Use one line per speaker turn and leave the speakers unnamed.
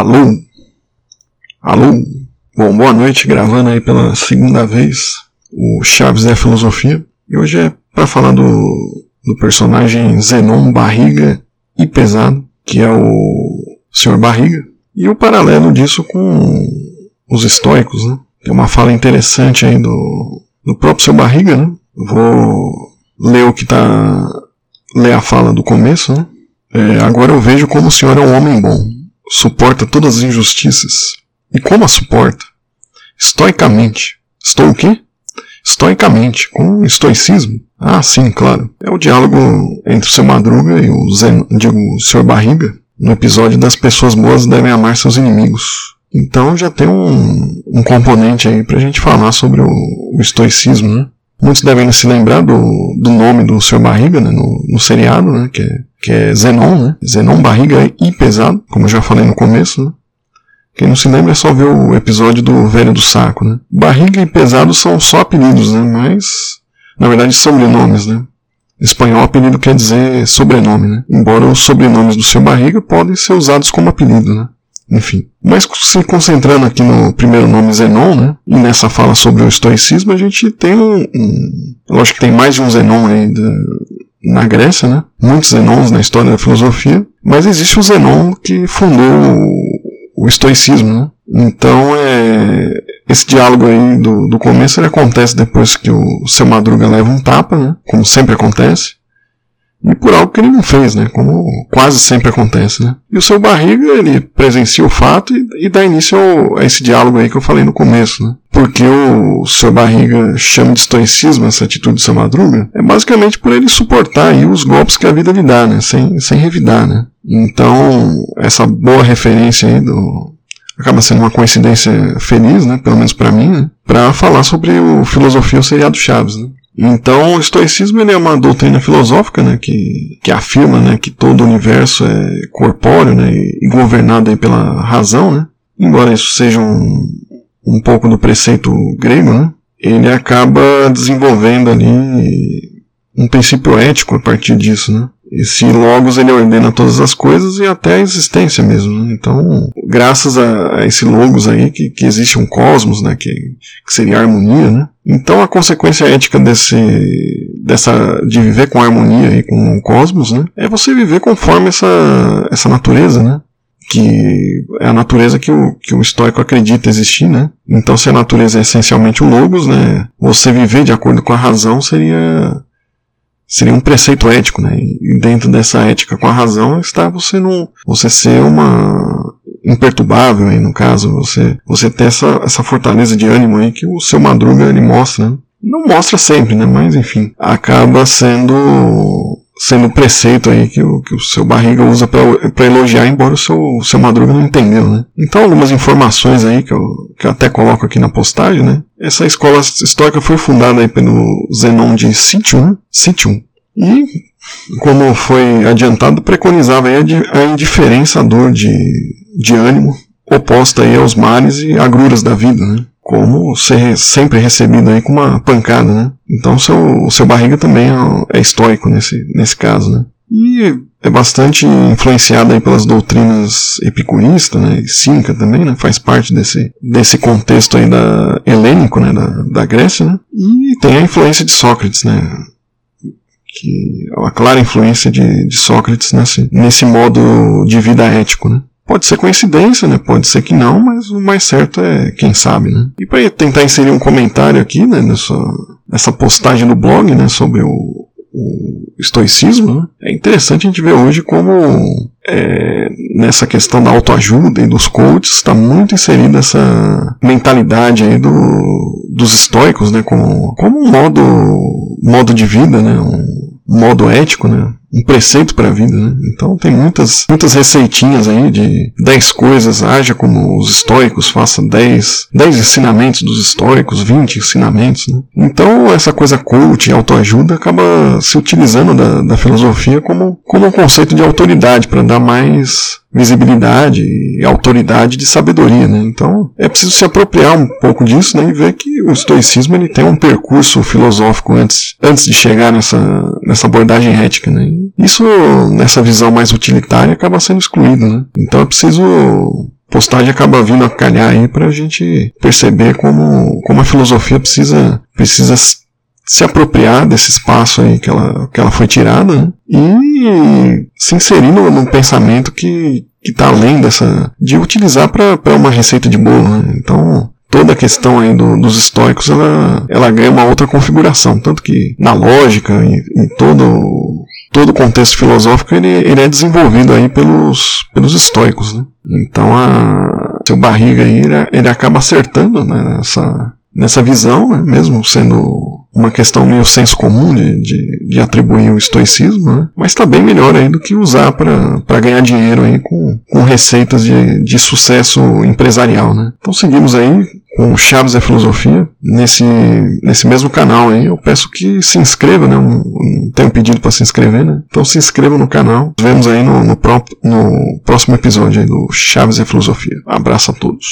Alô? Alô? Bom, boa noite, gravando aí pela segunda vez o Chaves é Filosofia. E hoje é para falar do, do personagem Zenon Barriga e Pesado, que é o Sr. Barriga. E o paralelo disso com os estoicos, né? Tem uma fala interessante aí do, do próprio Sr. Barriga, né? Vou ler o que tá. ler a fala do começo, né? É, agora eu vejo como o senhor é um homem bom, suporta todas as injustiças. E como a suporta? Estoicamente. Estou o quê? Estoicamente, com estoicismo. Ah, sim, claro. É o diálogo entre o seu Madruga e o, Zen, digo, o Sr. Barriga, no episódio das pessoas boas devem amar seus inimigos. Então já tem um, um componente aí pra gente falar sobre o, o estoicismo, né? Muitos devem se lembrar do, do nome do Sr. Barriga, né, no, no seriado, né, que é, que é Zenon, né? Zenon Barriga e Pesado, como eu já falei no começo, né? Quem não se lembra é só ver o episódio do Velho do Saco, né? Barriga e Pesado são só apelidos, né? Mas, na verdade, sobrenomes, né? Espanhol, apelido quer dizer sobrenome, né? Embora os sobrenomes do seu Barriga podem ser usados como apelido, né? Enfim. Mas se concentrando aqui no primeiro nome Zenon, né? E nessa fala sobre o estoicismo, a gente tem um. um lógico que tem mais de um Zenon aí da, na Grécia, né? Muitos Zenons na história da filosofia. Mas existe o Zenon que fundou o, estoicismo, né? Então, é, esse diálogo aí do, do começo ele acontece depois que o seu Madruga leva um tapa, né? Como sempre acontece e por algo que ele não fez, né? Como quase sempre acontece, né? E o seu Barriga, ele presencia o fato e, e dá início ao, a esse diálogo aí que eu falei no começo, né? Porque o, seu Barriga chama de estoicismo essa atitude do seu Madruga, é basicamente por ele suportar os golpes que a vida lhe dá, né? Sem, sem revidar, né? Então, essa boa referência aí do, acaba sendo uma coincidência feliz, né, pelo menos para mim, né, para falar sobre o filosofia seriado Chaves, né. Então, o estoicismo ele é uma doutrina filosófica né, que, que afirma né, que todo o universo é corpóreo né, e governado aí pela razão. Né? Embora isso seja um, um pouco do preceito grego, né, ele acaba desenvolvendo ali um princípio ético a partir disso. Né? Esse logos ele ordena todas as coisas e até a existência mesmo. Né? Então, graças a, esse logos aí que, que existe um cosmos, né? Que, que seria a harmonia, né? Então a consequência ética desse, dessa, de viver com harmonia e com o cosmos, né? É você viver conforme essa, essa natureza, né? Que é a natureza que o, que o estoico acredita existir, né? Então, se a natureza é essencialmente o logos, né? Você viver de acordo com a razão seria seria um preceito ético, né? E dentro dessa ética com a razão está você não, você ser uma imperturbável aí no caso, você, você ter essa, essa fortaleza de ânimo aí que o seu Madruga ele mostra, né? Não mostra sempre, né? Mas enfim, acaba sendo sendo preceito aí que o, que o seu barriga usa para elogiar, embora o seu, o seu Madruga não entendeu, né? Então algumas informações aí que eu, que eu até coloco aqui na postagem, né? Essa escola histórica foi fundada aí pelo Zenon de Citium, né? Citium. E, como foi adiantado, preconizava aí a indiferença à dor de, de ânimo oposta aí aos males e agruras da vida, né? Como ser sempre recebido aí com uma pancada, né? Então seu, o seu barriga também é, é estoico nesse, nesse caso, né? E é bastante influenciado aí pelas doutrinas epicuristas, né? E cínica também, né? Faz parte desse, desse contexto aí da helênico, né? Da, da Grécia, né? E tem a influência de Sócrates, né? Que uma clara influência de, de Sócrates nesse, nesse modo de vida ético, né? Pode ser coincidência, né? Pode ser que não, mas o mais certo é quem sabe, né? E para tentar inserir um comentário aqui, né, nessa, nessa postagem no blog, né, sobre o, o estoicismo, né? é interessante a gente ver hoje como é, nessa questão da autoajuda e dos coaches está muito inserida essa mentalidade aí do, dos estoicos, né, como, como um modo, modo de vida, né, um modo ético, né, um preceito para a vida, né? Então tem muitas, muitas receitinhas aí de 10 coisas, haja como os estoicos, faça 10, 10 ensinamentos dos estoicos, 20 ensinamentos, né? Então essa coisa e autoajuda acaba se utilizando da, da filosofia como, como um conceito de autoridade para dar mais visibilidade e autoridade de sabedoria, né? Então é preciso se apropriar um pouco disso, né? E ver que o estoicismo ele tem um percurso filosófico antes, antes de chegar nessa, nessa abordagem ética, né? Isso, nessa visão mais utilitária, acaba sendo excluído, né? Então é preciso postagem acaba vindo a calhar aí para a gente perceber como, como a filosofia precisa, precisa se apropriar desse espaço aí que ela, que ela foi tirada né? e se inserir num pensamento que está além dessa. de utilizar para uma receita de bolo. Né? Então, toda a questão aí do, dos estoicos ela, ela ganha uma outra configuração. Tanto que na lógica, em, em todo todo o contexto filosófico ele, ele é desenvolvido aí pelos, pelos estoicos. Né? Então a, seu barriga aí ele, ele acaba acertando né, nessa, nessa visão, né, mesmo sendo uma questão meio senso comum de, de, de atribuir o estoicismo, né? mas está bem melhor aí do que usar para ganhar dinheiro aí com, com receitas de, de sucesso empresarial. Né? Então seguimos aí com Chaves da Filosofia nesse, nesse mesmo canal aí. Eu peço que se inscreva, né? Um, um, tem um pedido para se inscrever, né? Então se inscreva no canal. Nos vemos aí no, no, no próximo episódio aí do Chaves da Filosofia. Abraço a todos.